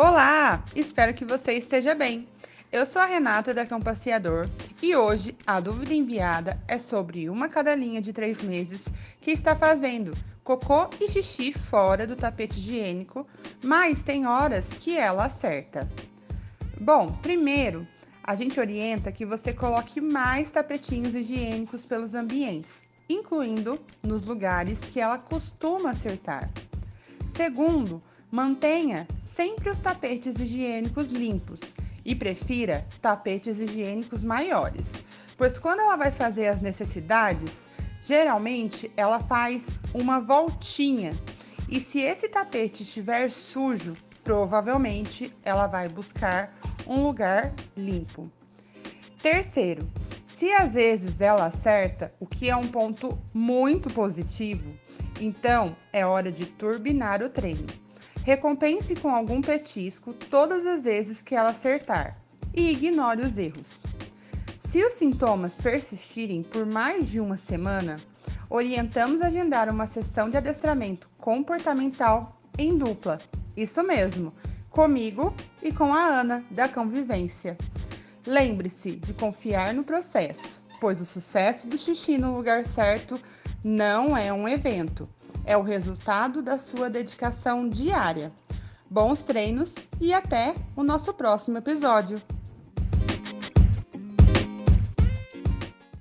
Olá! Espero que você esteja bem. Eu sou a Renata da Cão Passeador e hoje a dúvida enviada é sobre uma cadelinha de três meses que está fazendo cocô e xixi fora do tapete higiênico, mas tem horas que ela acerta. Bom, primeiro a gente orienta que você coloque mais tapetinhos higiênicos pelos ambientes, incluindo nos lugares que ela costuma acertar. Segundo, mantenha sempre os tapetes higiênicos limpos e prefira tapetes higiênicos maiores, pois quando ela vai fazer as necessidades, geralmente ela faz uma voltinha e se esse tapete estiver sujo, provavelmente ela vai buscar um lugar limpo. Terceiro, se às vezes ela acerta, o que é um ponto muito positivo, então é hora de turbinar o treino. Recompense com algum petisco todas as vezes que ela acertar e ignore os erros. Se os sintomas persistirem por mais de uma semana, orientamos agendar uma sessão de adestramento comportamental em dupla. Isso mesmo, comigo e com a Ana, da Convivência. Lembre-se de confiar no processo, pois o sucesso do xixi no lugar certo não é um evento, é o resultado da sua dedicação diária. Bons treinos e até o nosso próximo episódio!